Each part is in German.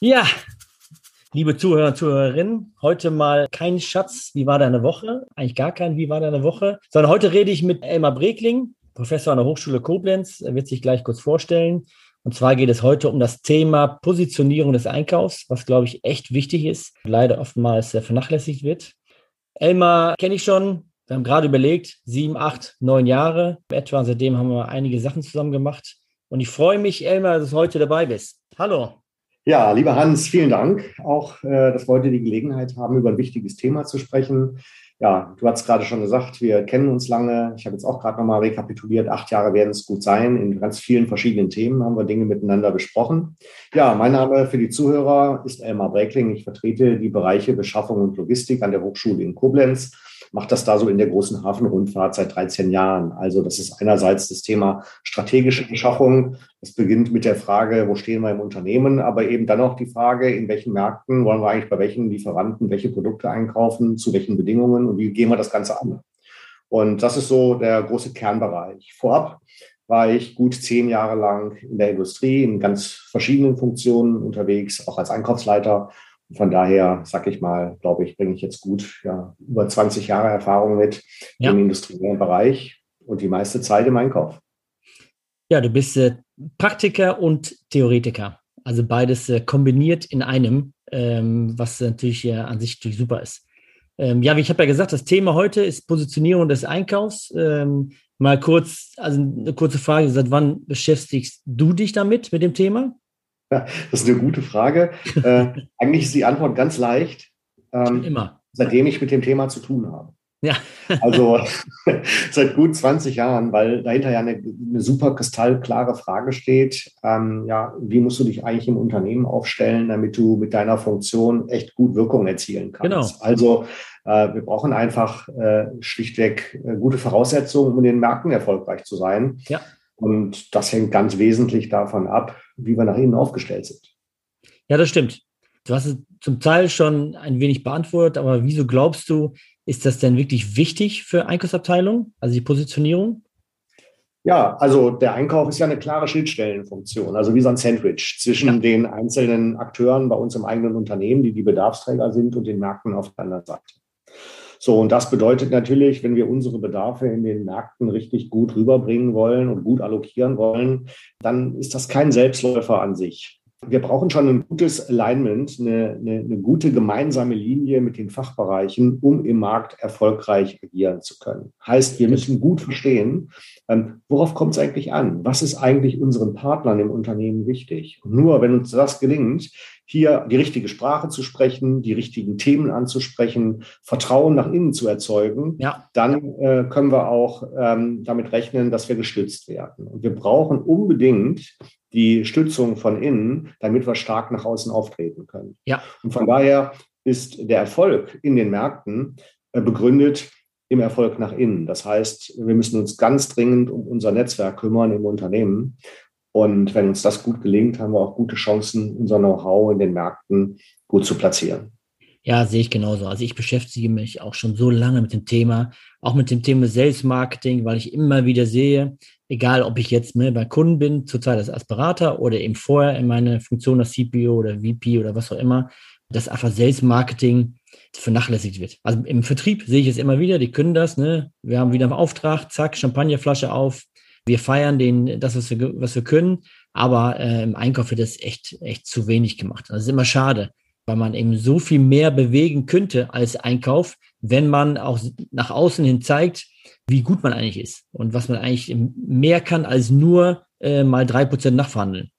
Ja, liebe Zuhörer und Zuhörerinnen, heute mal kein Schatz, wie war deine Woche? Eigentlich gar kein, wie war deine Woche? Sondern heute rede ich mit Elmar Bregling, Professor an der Hochschule Koblenz. Er wird sich gleich kurz vorstellen. Und zwar geht es heute um das Thema Positionierung des Einkaufs, was, glaube ich, echt wichtig ist, leider oftmals vernachlässigt wird. Elmar kenne ich schon. Wir haben gerade überlegt, sieben, acht, neun Jahre etwa. Seitdem haben wir einige Sachen zusammen gemacht. Und ich freue mich, Elmar, dass du heute dabei bist. Hallo. Ja, lieber Hans, vielen Dank auch, äh, dass wir heute die Gelegenheit haben, über ein wichtiges Thema zu sprechen. Ja, du hast gerade schon gesagt, wir kennen uns lange. Ich habe jetzt auch gerade nochmal rekapituliert. Acht Jahre werden es gut sein. In ganz vielen verschiedenen Themen haben wir Dinge miteinander besprochen. Ja, mein Name für die Zuhörer ist Elmar Breckling. Ich vertrete die Bereiche Beschaffung und Logistik an der Hochschule in Koblenz macht das da so in der großen Hafenrundfahrt seit 13 Jahren. Also das ist einerseits das Thema strategische Beschaffung. Das beginnt mit der Frage, wo stehen wir im Unternehmen, aber eben dann auch die Frage, in welchen Märkten wollen wir eigentlich bei welchen Lieferanten welche Produkte einkaufen, zu welchen Bedingungen und wie gehen wir das Ganze an. Und das ist so der große Kernbereich. Vorab war ich gut zehn Jahre lang in der Industrie in ganz verschiedenen Funktionen unterwegs, auch als Einkaufsleiter von daher, sag ich mal, glaube ich, bringe ich jetzt gut ja, über 20 Jahre Erfahrung mit ja. im industriellen Bereich und die meiste Zeit im Einkauf. Ja, du bist äh, Praktiker und Theoretiker. Also beides äh, kombiniert in einem, ähm, was natürlich äh, an sich natürlich super ist. Ähm, ja, wie ich habe ja gesagt, das Thema heute ist Positionierung des Einkaufs. Ähm, mal kurz, also eine kurze Frage, seit wann beschäftigst du dich damit, mit dem Thema? Das ist eine gute Frage. äh, eigentlich ist die Antwort ganz leicht. Ähm, Immer. Seitdem ich mit dem Thema zu tun habe. Ja. also seit gut 20 Jahren, weil dahinter ja eine, eine super kristallklare Frage steht. Ähm, ja, wie musst du dich eigentlich im Unternehmen aufstellen, damit du mit deiner Funktion echt gut Wirkung erzielen kannst? Genau. Also äh, wir brauchen einfach äh, schlichtweg äh, gute Voraussetzungen, um in den Märkten erfolgreich zu sein. Ja. Und das hängt ganz wesentlich davon ab, wie wir nach innen aufgestellt sind. Ja, das stimmt. Du hast es zum Teil schon ein wenig beantwortet, aber wieso glaubst du, ist das denn wirklich wichtig für Einkaufsabteilungen, also die Positionierung? Ja, also der Einkauf ist ja eine klare Schnittstellenfunktion, also wie so ein Sandwich zwischen ja. den einzelnen Akteuren bei uns im eigenen Unternehmen, die die Bedarfsträger sind, und den Märkten auf der anderen Seite. So, und das bedeutet natürlich, wenn wir unsere Bedarfe in den Märkten richtig gut rüberbringen wollen und gut allokieren wollen, dann ist das kein Selbstläufer an sich. Wir brauchen schon ein gutes Alignment, eine, eine, eine gute gemeinsame Linie mit den Fachbereichen, um im Markt erfolgreich agieren zu können. Heißt, wir müssen gut verstehen, ähm, worauf kommt es eigentlich an? Was ist eigentlich unseren Partnern im Unternehmen wichtig? Und nur wenn uns das gelingt, hier die richtige Sprache zu sprechen, die richtigen Themen anzusprechen, Vertrauen nach innen zu erzeugen, ja. dann äh, können wir auch ähm, damit rechnen, dass wir gestützt werden. Und wir brauchen unbedingt die Stützung von innen, damit wir stark nach außen auftreten können. Ja. Und von daher ist der Erfolg in den Märkten äh, begründet im Erfolg nach innen. Das heißt, wir müssen uns ganz dringend um unser Netzwerk kümmern im Unternehmen. Und wenn uns das gut gelingt, haben wir auch gute Chancen, unser Know-how in den Märkten gut zu platzieren. Ja, sehe ich genauso. Also ich beschäftige mich auch schon so lange mit dem Thema, auch mit dem Thema Sales Marketing, weil ich immer wieder sehe, egal ob ich jetzt ne, bei Kunden bin, zurzeit als Berater oder eben vorher in meiner Funktion als CPO oder VP oder was auch immer, dass einfach Sales Marketing vernachlässigt wird. Also im Vertrieb sehe ich es immer wieder, die können das, ne? Wir haben wieder einen Auftrag, zack, Champagnerflasche auf, wir feiern den, das, was wir, was wir können, aber äh, im Einkauf wird das echt, echt zu wenig gemacht. Das ist immer schade, weil man eben so viel mehr bewegen könnte als Einkauf, wenn man auch nach außen hin zeigt, wie gut man eigentlich ist und was man eigentlich mehr kann als nur äh, mal drei Prozent nachverhandeln.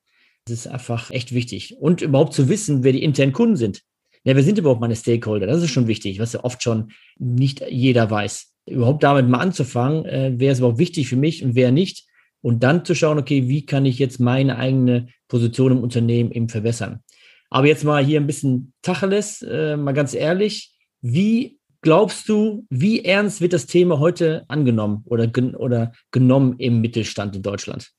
Das ist einfach echt wichtig. Und überhaupt zu wissen, wer die internen Kunden sind. Ja, wer sind überhaupt meine Stakeholder? Das ist schon wichtig, was ja oft schon nicht jeder weiß überhaupt damit mal anzufangen, äh, wer ist überhaupt wichtig für mich und wer nicht. Und dann zu schauen, okay, wie kann ich jetzt meine eigene Position im Unternehmen eben verbessern. Aber jetzt mal hier ein bisschen Tacheles, äh, mal ganz ehrlich, wie glaubst du, wie ernst wird das Thema heute angenommen oder, gen oder genommen im Mittelstand in Deutschland?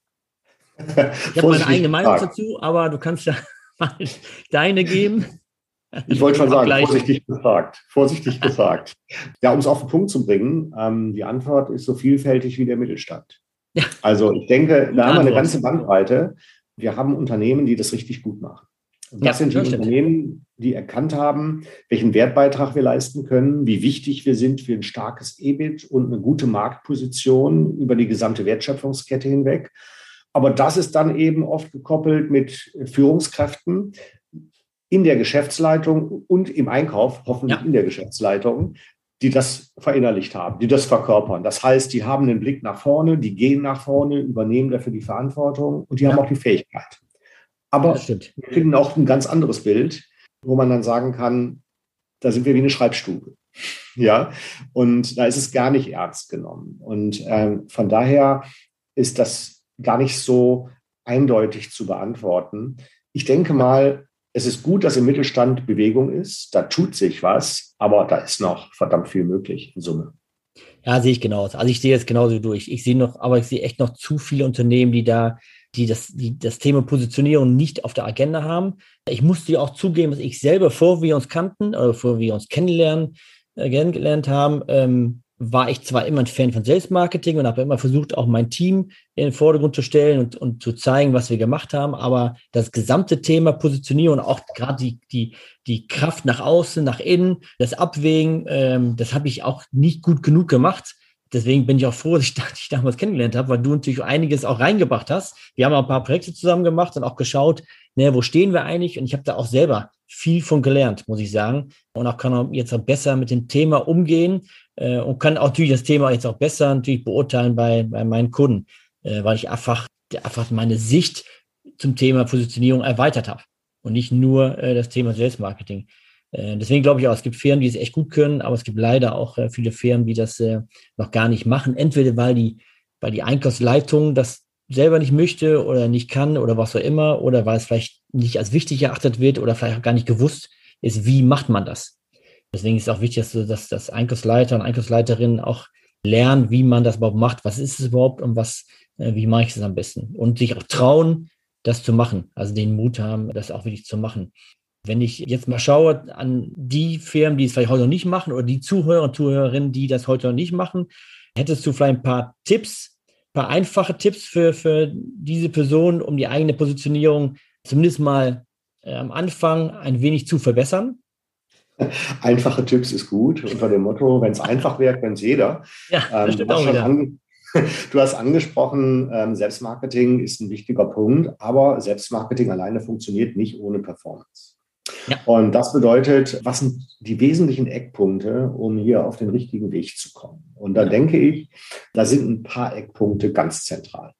Ich habe meine eigene Meinung dazu, aber du kannst ja mal deine geben. Ich wollte schon sagen, vorsichtig gesagt. Vorsichtig gesagt. Ja, um es auf den Punkt zu bringen, ähm, die Antwort ist so vielfältig wie der Mittelstand. Ja. Also ich denke, da haben wir eine ganze Bandbreite. Wir haben Unternehmen, die das richtig gut machen. Und das ja, sind die das Unternehmen, die erkannt haben, welchen Wertbeitrag wir leisten können, wie wichtig wir sind für ein starkes EBIT und eine gute Marktposition über die gesamte Wertschöpfungskette hinweg. Aber das ist dann eben oft gekoppelt mit Führungskräften in der Geschäftsleitung und im Einkauf, hoffentlich ja. in der Geschäftsleitung, die das verinnerlicht haben, die das verkörpern. Das heißt, die haben den Blick nach vorne, die gehen nach vorne, übernehmen dafür die Verantwortung und die ja. haben auch die Fähigkeit. Aber wir finden auch ein ganz anderes Bild, wo man dann sagen kann, da sind wir wie eine Schreibstube. Ja, und da ist es gar nicht ernst genommen. Und ähm, von daher ist das gar nicht so eindeutig zu beantworten. Ich denke mal, es ist gut, dass im Mittelstand Bewegung ist. Da tut sich was, aber da ist noch verdammt viel möglich in Summe. Ja, sehe ich genauso. Also ich sehe es genauso durch. Ich sehe noch, aber ich sehe echt noch zu viele Unternehmen, die da, die das, die das Thema Positionierung nicht auf der Agenda haben. Ich musste auch zugeben, dass ich selber, vor wir uns kannten oder vor wir uns kennenlernen, äh, kennengelernt haben, ähm, war ich zwar immer ein Fan von Selbstmarketing und habe immer versucht, auch mein Team in den Vordergrund zu stellen und, und zu zeigen, was wir gemacht haben, aber das gesamte Thema Positionierung, auch gerade die, die, die Kraft nach außen, nach innen, das Abwägen, ähm, das habe ich auch nicht gut genug gemacht. Deswegen bin ich auch froh, dass ich dich damals kennengelernt habe, weil du natürlich einiges auch reingebracht hast. Wir haben auch ein paar Projekte zusammen gemacht und auch geschaut, ne, wo stehen wir eigentlich? Und ich habe da auch selber viel von gelernt, muss ich sagen. Und auch kann auch jetzt auch besser mit dem Thema umgehen äh, und kann auch natürlich das Thema jetzt auch besser natürlich beurteilen bei, bei meinen Kunden, äh, weil ich einfach, einfach meine Sicht zum Thema Positionierung erweitert habe und nicht nur äh, das Thema Selbstmarketing. Äh, deswegen glaube ich auch, es gibt Firmen, die es echt gut können, aber es gibt leider auch äh, viele Firmen, die das äh, noch gar nicht machen. Entweder weil die, weil die Einkaufsleitung das selber nicht möchte oder nicht kann oder was auch immer, oder weil es vielleicht nicht als wichtig erachtet wird oder vielleicht auch gar nicht gewusst ist, wie macht man das. Deswegen ist es auch wichtig, dass, dass, dass Einkaufsleiter und Einkaufsleiterinnen auch lernen, wie man das überhaupt macht, was ist es überhaupt und was, äh, wie mache ich es am besten. Und sich auch trauen, das zu machen, also den Mut haben, das auch wirklich zu machen. Wenn ich jetzt mal schaue an die Firmen, die es vielleicht heute noch nicht machen oder die Zuhörer und Zuhörerinnen, die das heute noch nicht machen, hättest du vielleicht ein paar Tipps, ein paar einfache Tipps für, für diese Person, um die eigene Positionierung zumindest mal äh, am Anfang ein wenig zu verbessern? Einfache Tipps ist gut. Unter dem Motto, wenn es einfach wäre, könnte es jeder. Ja, das ähm, stimmt auch wieder. Du hast angesprochen, ähm, Selbstmarketing ist ein wichtiger Punkt, aber Selbstmarketing alleine funktioniert nicht ohne Performance. Ja. Und das bedeutet, was sind die wesentlichen Eckpunkte, um hier auf den richtigen Weg zu kommen? Und da ja. denke ich, da sind ein paar Eckpunkte ganz zentral.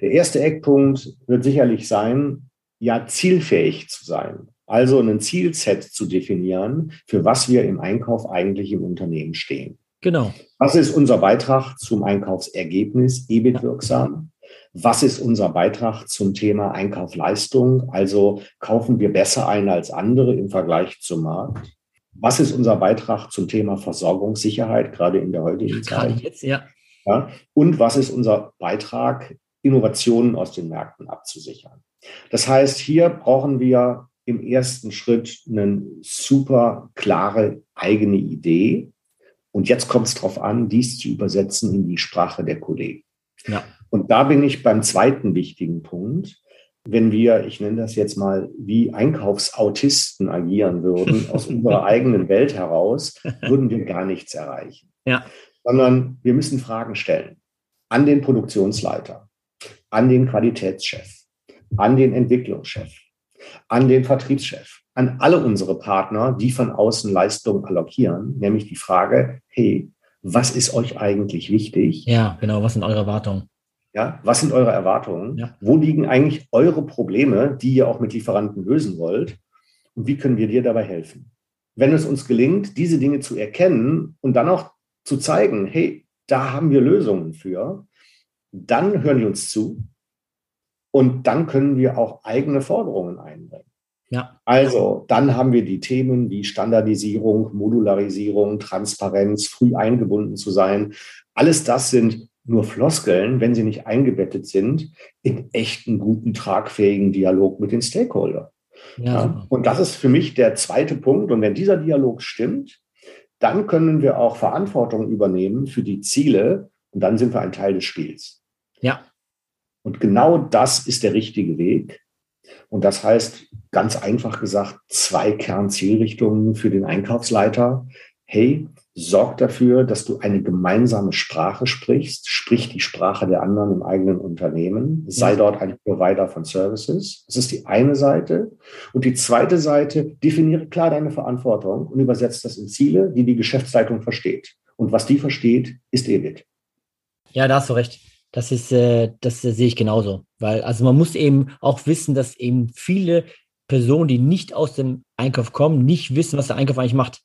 Der erste Eckpunkt wird sicherlich sein, ja, zielfähig zu sein. Also ein Zielset zu definieren, für was wir im Einkauf eigentlich im Unternehmen stehen. Genau. Was ist unser Beitrag zum Einkaufsergebnis, EBIT wirksam? Was ist unser Beitrag zum Thema Einkaufleistung? Also kaufen wir besser ein als andere im Vergleich zum Markt? Was ist unser Beitrag zum Thema Versorgungssicherheit, gerade in der heutigen Zeit? Gerade jetzt, ja. ja. Und was ist unser Beitrag, Innovationen aus den Märkten abzusichern? Das heißt, hier brauchen wir im ersten Schritt eine super klare eigene Idee. Und jetzt kommt es darauf an, dies zu übersetzen in die Sprache der Kollegen. Ja. Und da bin ich beim zweiten wichtigen Punkt. Wenn wir, ich nenne das jetzt mal, wie Einkaufsautisten agieren würden, aus unserer eigenen Welt heraus, würden wir gar nichts erreichen. Ja. Sondern wir müssen Fragen stellen an den Produktionsleiter, an den Qualitätschef, an den Entwicklungschef, an den Vertriebschef, an alle unsere Partner, die von außen Leistungen allokieren, nämlich die Frage, hey, was ist euch eigentlich wichtig? Ja, genau, was sind eure Erwartungen? Ja, was sind eure Erwartungen? Ja. Wo liegen eigentlich eure Probleme, die ihr auch mit Lieferanten lösen wollt? Und wie können wir dir dabei helfen? Wenn es uns gelingt, diese Dinge zu erkennen und dann auch zu zeigen, hey, da haben wir Lösungen für, dann hören die uns zu und dann können wir auch eigene Forderungen einbringen. Ja. Also, dann haben wir die Themen wie Standardisierung, Modularisierung, Transparenz, früh eingebunden zu sein. Alles das sind nur Floskeln, wenn sie nicht eingebettet sind in echten, guten, tragfähigen Dialog mit den Stakeholdern. Ja, ja, und das ist für mich der zweite Punkt. Und wenn dieser Dialog stimmt, dann können wir auch Verantwortung übernehmen für die Ziele und dann sind wir ein Teil des Spiels. Ja. Und genau das ist der richtige Weg. Und das heißt, ganz einfach gesagt, zwei Kernzielrichtungen für den Einkaufsleiter. Hey, sorg dafür, dass du eine gemeinsame Sprache sprichst, sprich die Sprache der anderen im eigenen Unternehmen, sei dort ein Provider von Services. Das ist die eine Seite. Und die zweite Seite, definiere klar deine Verantwortung und übersetze das in Ziele, die die Geschäftsleitung versteht. Und was die versteht, ist EBIT. Ja, da hast du recht. Das ist, äh, das äh, sehe ich genauso. Weil, also man muss eben auch wissen, dass eben viele Personen, die nicht aus dem Einkauf kommen, nicht wissen, was der Einkauf eigentlich macht.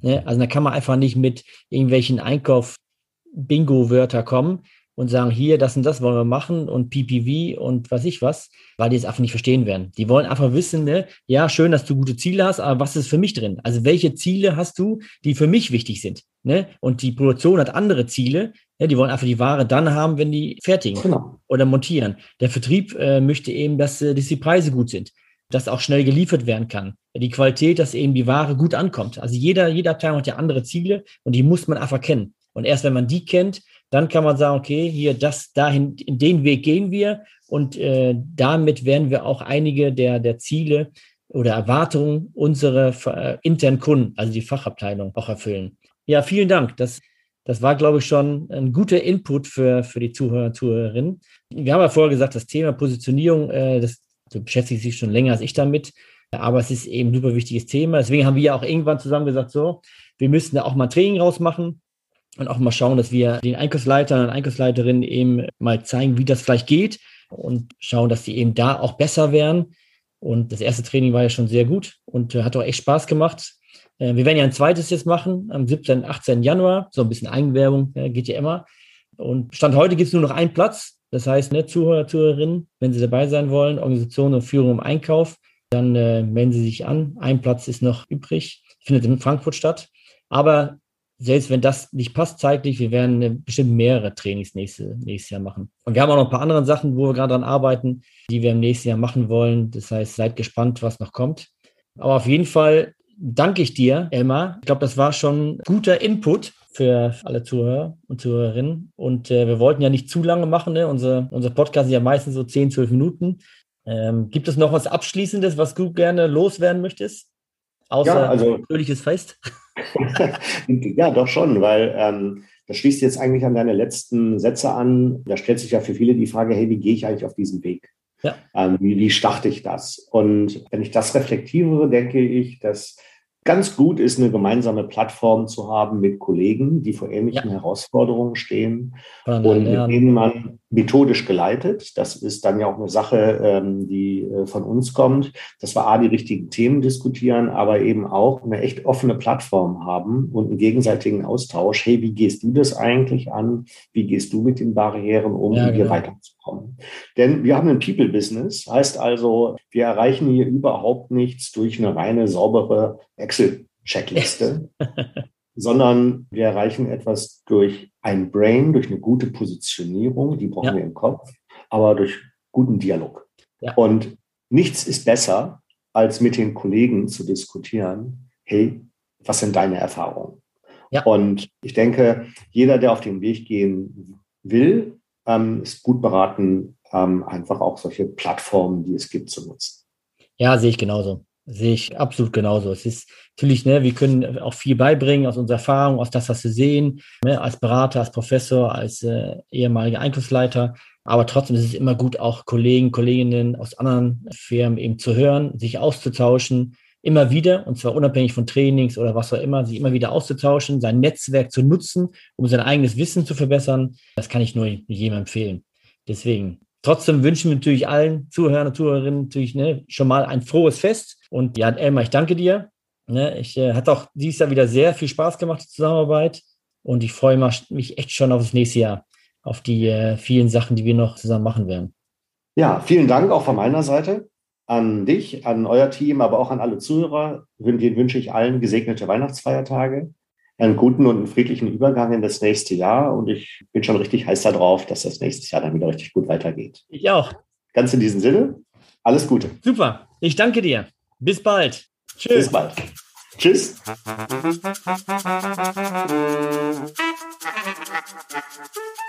Ne? Also da kann man einfach nicht mit irgendwelchen Einkauf-Bingo-Wörter kommen und sagen, hier, das und das wollen wir machen und PPV und was ich was, weil die es einfach nicht verstehen werden. Die wollen einfach wissen, ne, ja, schön, dass du gute Ziele hast, aber was ist für mich drin? Also welche Ziele hast du, die für mich wichtig sind? Ne? Und die Produktion hat andere Ziele. Ne? Die wollen einfach die Ware dann haben, wenn die fertigen genau. oder montieren. Der Vertrieb äh, möchte eben, dass, äh, dass die Preise gut sind dass auch schnell geliefert werden kann. Die Qualität, dass eben die Ware gut ankommt. Also jeder, jede Abteilung hat ja andere Ziele und die muss man einfach kennen. Und erst wenn man die kennt, dann kann man sagen, okay, hier, das, dahin, in den Weg gehen wir und äh, damit werden wir auch einige der, der Ziele oder Erwartungen unserer äh, internen Kunden, also die Fachabteilung, auch erfüllen. Ja, vielen Dank. Das, das war, glaube ich, schon ein guter Input für, für die Zuhörer und Zuhörerinnen. Wir haben ja vorher gesagt, das Thema Positionierung, äh, das, Du beschäftigst dich schon länger als ich damit. Aber es ist eben ein super wichtiges Thema. Deswegen haben wir ja auch irgendwann zusammen gesagt, so, wir müssen da auch mal Training rausmachen und auch mal schauen, dass wir den Einkaufsleitern und Einkaufsleiterinnen eben mal zeigen, wie das vielleicht geht und schauen, dass die eben da auch besser werden. Und das erste Training war ja schon sehr gut und hat auch echt Spaß gemacht. Äh, wir werden ja ein zweites jetzt machen am 17. 18. Januar. So ein bisschen Eigenwerbung geht ja immer. Und Stand heute gibt es nur noch einen Platz. Das heißt, ne, Zuhörer, Zuhörerinnen, wenn Sie dabei sein wollen, Organisation und Führung im Einkauf, dann äh, melden Sie sich an. Ein Platz ist noch übrig, findet in Frankfurt statt. Aber selbst wenn das nicht passt zeitlich, wir werden äh, bestimmt mehrere Trainings nächste, nächstes Jahr machen. Und wir haben auch noch ein paar andere Sachen, wo wir gerade dran arbeiten, die wir im nächsten Jahr machen wollen. Das heißt, seid gespannt, was noch kommt. Aber auf jeden Fall danke ich dir, Elmar. Ich glaube, das war schon guter Input für alle Zuhörer und Zuhörerinnen. Und äh, wir wollten ja nicht zu lange machen. Ne? Unser, unser Podcast ist ja meistens so 10, 12 Minuten. Ähm, gibt es noch was Abschließendes, was du gerne loswerden möchtest? Außer ja, also, fröhliches Fest? ja, doch schon, weil ähm, das schließt jetzt eigentlich an deine letzten Sätze an. Da stellt sich ja für viele die Frage, hey, wie gehe ich eigentlich auf diesen Weg? Ja. Ähm, wie, wie starte ich das? Und wenn ich das reflektiere, denke ich, dass ganz gut ist, eine gemeinsame Plattform zu haben mit Kollegen, die vor ähnlichen ja. Herausforderungen stehen und mit denen man methodisch geleitet. Das ist dann ja auch eine Sache, ähm, die äh, von uns kommt, dass wir A, die richtigen Themen diskutieren, aber eben auch eine echt offene Plattform haben und einen gegenseitigen Austausch. Hey, wie gehst du das eigentlich an? Wie gehst du mit den Barrieren um, ja, hier genau. weiterzukommen? Denn wir haben ein People-Business, heißt also, wir erreichen hier überhaupt nichts durch eine reine, saubere Excel-Checkliste. sondern wir erreichen etwas durch ein Brain, durch eine gute Positionierung, die brauchen ja. wir im Kopf, aber durch guten Dialog. Ja. Und nichts ist besser, als mit den Kollegen zu diskutieren, hey, was sind deine Erfahrungen? Ja. Und ich denke, jeder, der auf den Weg gehen will, ähm, ist gut beraten, ähm, einfach auch solche Plattformen, die es gibt, zu nutzen. Ja, sehe ich genauso. Sehe ich absolut genauso. Es ist natürlich, ne, wir können auch viel beibringen aus unserer Erfahrung, aus das, was wir sehen, ne, als Berater, als Professor, als äh, ehemaliger Einkaufsleiter. Aber trotzdem ist es immer gut, auch Kollegen, Kolleginnen aus anderen Firmen eben zu hören, sich auszutauschen, immer wieder, und zwar unabhängig von Trainings oder was auch immer, sich immer wieder auszutauschen, sein Netzwerk zu nutzen, um sein eigenes Wissen zu verbessern. Das kann ich nur jedem empfehlen. Deswegen Trotzdem wünschen wir natürlich allen Zuhörern und Zuhörerinnen natürlich ne, schon mal ein frohes Fest. Und ja, Elmar, ich danke dir. Ne, ich äh, hat auch dieses Jahr wieder sehr viel Spaß gemacht, die Zusammenarbeit. Und ich freue mich echt schon auf das nächste Jahr, auf die äh, vielen Sachen, die wir noch zusammen machen werden. Ja, vielen Dank auch von meiner Seite an dich, an euer Team, aber auch an alle Zuhörer. Den wünsche ich allen gesegnete Weihnachtsfeiertage einen guten und einen friedlichen Übergang in das nächste Jahr. Und ich bin schon richtig heiß darauf, dass das nächste Jahr dann wieder richtig gut weitergeht. Ich auch. Ganz in diesem Sinne, alles Gute. Super. Ich danke dir. Bis bald. Tschüss. Bis bald. Tschüss.